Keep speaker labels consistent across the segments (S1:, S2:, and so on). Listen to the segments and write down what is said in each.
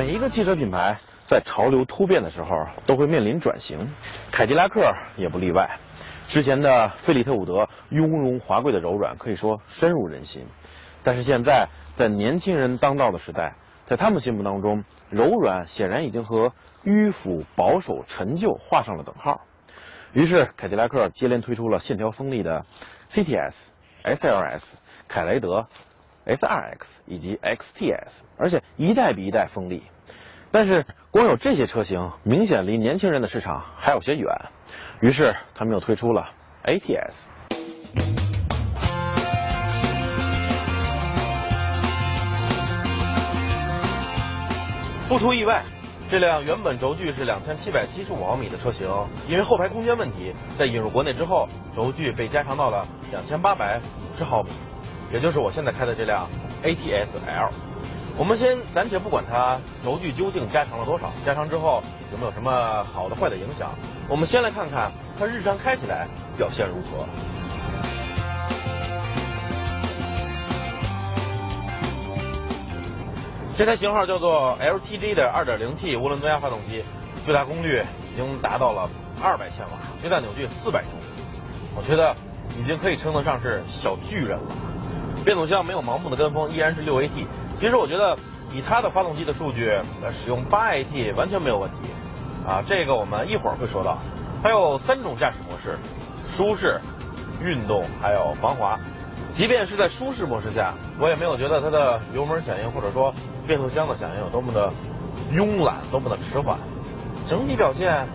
S1: 每一个汽车品牌在潮流突变的时候都会面临转型，凯迪拉克也不例外。之前的费利特伍德雍容华贵的柔软可以说深入人心，但是现在在年轻人当道的时代，在他们心目当中，柔软显然已经和迂腐、保守、陈旧画上了等号。于是凯迪拉克接连推出了线条锋利的 CTS、SLS、凯雷德。SRX 以及 XTS，而且一代比一代锋利。但是光有这些车型，明显离年轻人的市场还有些远。于是他们又推出了 ATS。不出意外，这辆原本轴距是两千七百七十五毫米的车型，因为后排空间问题，在引入国内之后，轴距被加长到了两千八百五十毫米。也就是我现在开的这辆 ATS L，我们先暂且不管它轴距究竟加长了多少，加长之后有没有什么好的坏的影响，我们先来看看它日常开起来表现如何。这台型号叫做 LTG 的 2.0T 涡轮增压发动机，最大功率已经达到了200千瓦，最大扭矩400牛米，我觉得已经可以称得上是小巨人了。变速箱没有盲目的跟风，依然是六 AT。其实我觉得以它的发动机的数据，呃使用八 AT 完全没有问题。啊，这个我们一会儿会说到。它有三种驾驶模式：舒适、运动，还有防滑。即便是在舒适模式下，我也没有觉得它的油门响应或者说变速箱的响应有多么的慵懒，多么的迟缓。整体表现，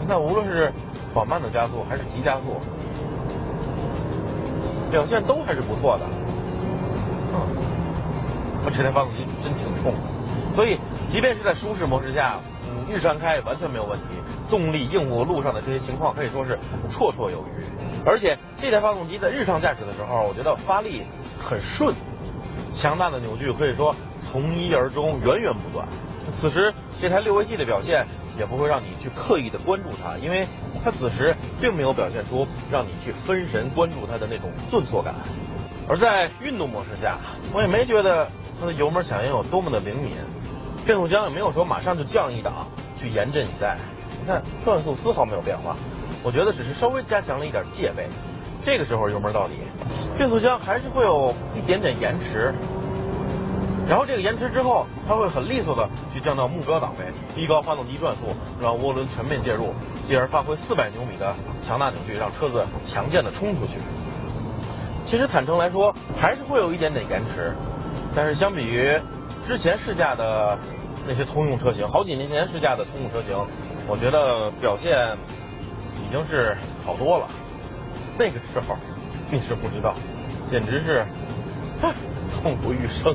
S1: 你看无论是缓慢的加速还是急加速，表现都还是不错的。我这台发动机真挺冲的，所以即便是在舒适模式下，嗯，日常开完全没有问题。动力应付路上的这些情况可以说是绰绰有余。而且这台发动机在日常驾驶的时候，我觉得发力很顺，强大的扭矩可以说从一而终，源源不断。此时这台六 AT 的表现也不会让你去刻意的关注它，因为它此时并没有表现出让你去分神关注它的那种顿挫感。而在运动模式下，我也没觉得它的油门响应有多么的灵敏，变速箱也没有说马上就降一档去严阵以待。你看转速丝毫没有变化，我觉得只是稍微加强了一点戒备。这个时候油门到底，变速箱还是会有一点点延迟，然后这个延迟之后，它会很利索的去降到目标档位，提高发动机转速，让涡轮全面介入，进而发挥四百牛米的强大扭矩，让车子强健的冲出去。其实坦诚来说，还是会有一点点延迟，但是相比于之前试驾的那些通用车型，好几年前试驾的通用车型，我觉得表现已经是好多了。那个时候你是不知道，简直是痛不欲生。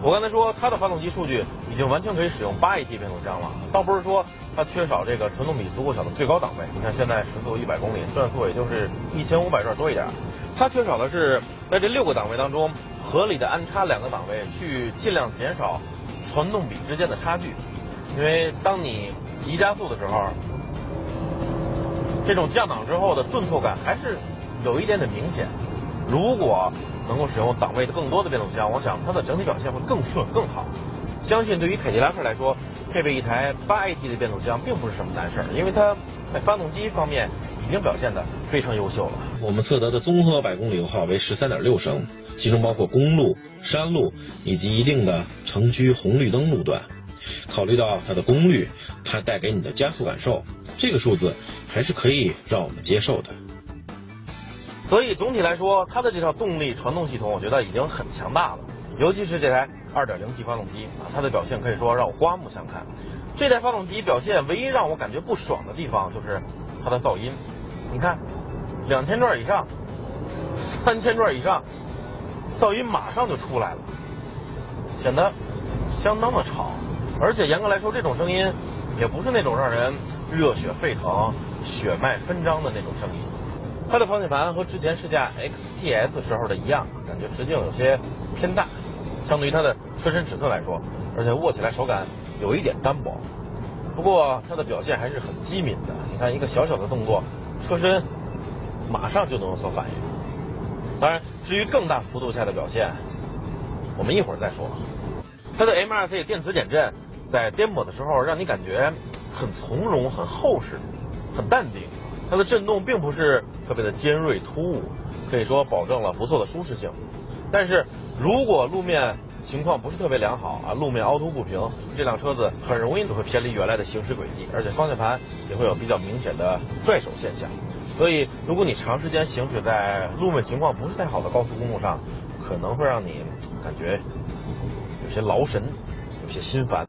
S1: 我刚才说它的发动机数据已经完全可以使用八 AT 变速箱了，倒不是说它缺少这个传动比足够小的最高档位。你看现在时速一百公里，转速也就是一千五百转多一点。它缺少的是在这六个档位当中合理的安插两个档位，去尽量减少传动比之间的差距。因为当你急加速的时候，这种降档之后的顿挫感还是有一点点明显。如果能够使用档位的更多的变速箱，我想它的整体表现会更顺更好。相信对于凯迪拉克来说，配备一台八 AT 的变速箱并不是什么难事儿，因为它在发动机方面已经表现的非常优秀了。
S2: 我们测得的综合百公里油耗为十三点六升，其中包括公路、山路以及一定的城区红绿灯路段。考虑到它的功率，它带给你的加速感受，这个数字还是可以让我们接受的。
S1: 所以总体来说，它的这套动力传动系统，我觉得已经很强大了。尤其是这台 2.0T 发动机啊，它的表现可以说让我刮目相看。这台发动机表现唯一让我感觉不爽的地方就是它的噪音。你看，两千转以上、三千转以上，噪音马上就出来了，显得相当的吵。而且严格来说，这种声音也不是那种让人热血沸腾、血脉纷张的那种声音。它的方向盘和之前试驾 XTS 时候的一样，感觉直径有些偏大，相对于它的车身尺寸来说，而且握起来手感有一点单薄。不过它的表现还是很机敏的，你看一个小小的动作，车身马上就能有所反应。当然，至于更大幅度下的表现，我们一会儿再说。它的 MRC 电磁减震在颠簸的时候让你感觉很从容、很厚实、很淡定。它的震动并不是特别的尖锐突兀，可以说保证了不错的舒适性。但是如果路面情况不是特别良好啊，路面凹凸不平，这辆车子很容易就会偏离原来的行驶轨迹，而且方向盘也会有比较明显的拽手现象。所以，如果你长时间行驶在路面情况不是太好的高速公路上，可能会让你感觉有些劳神，有些心烦。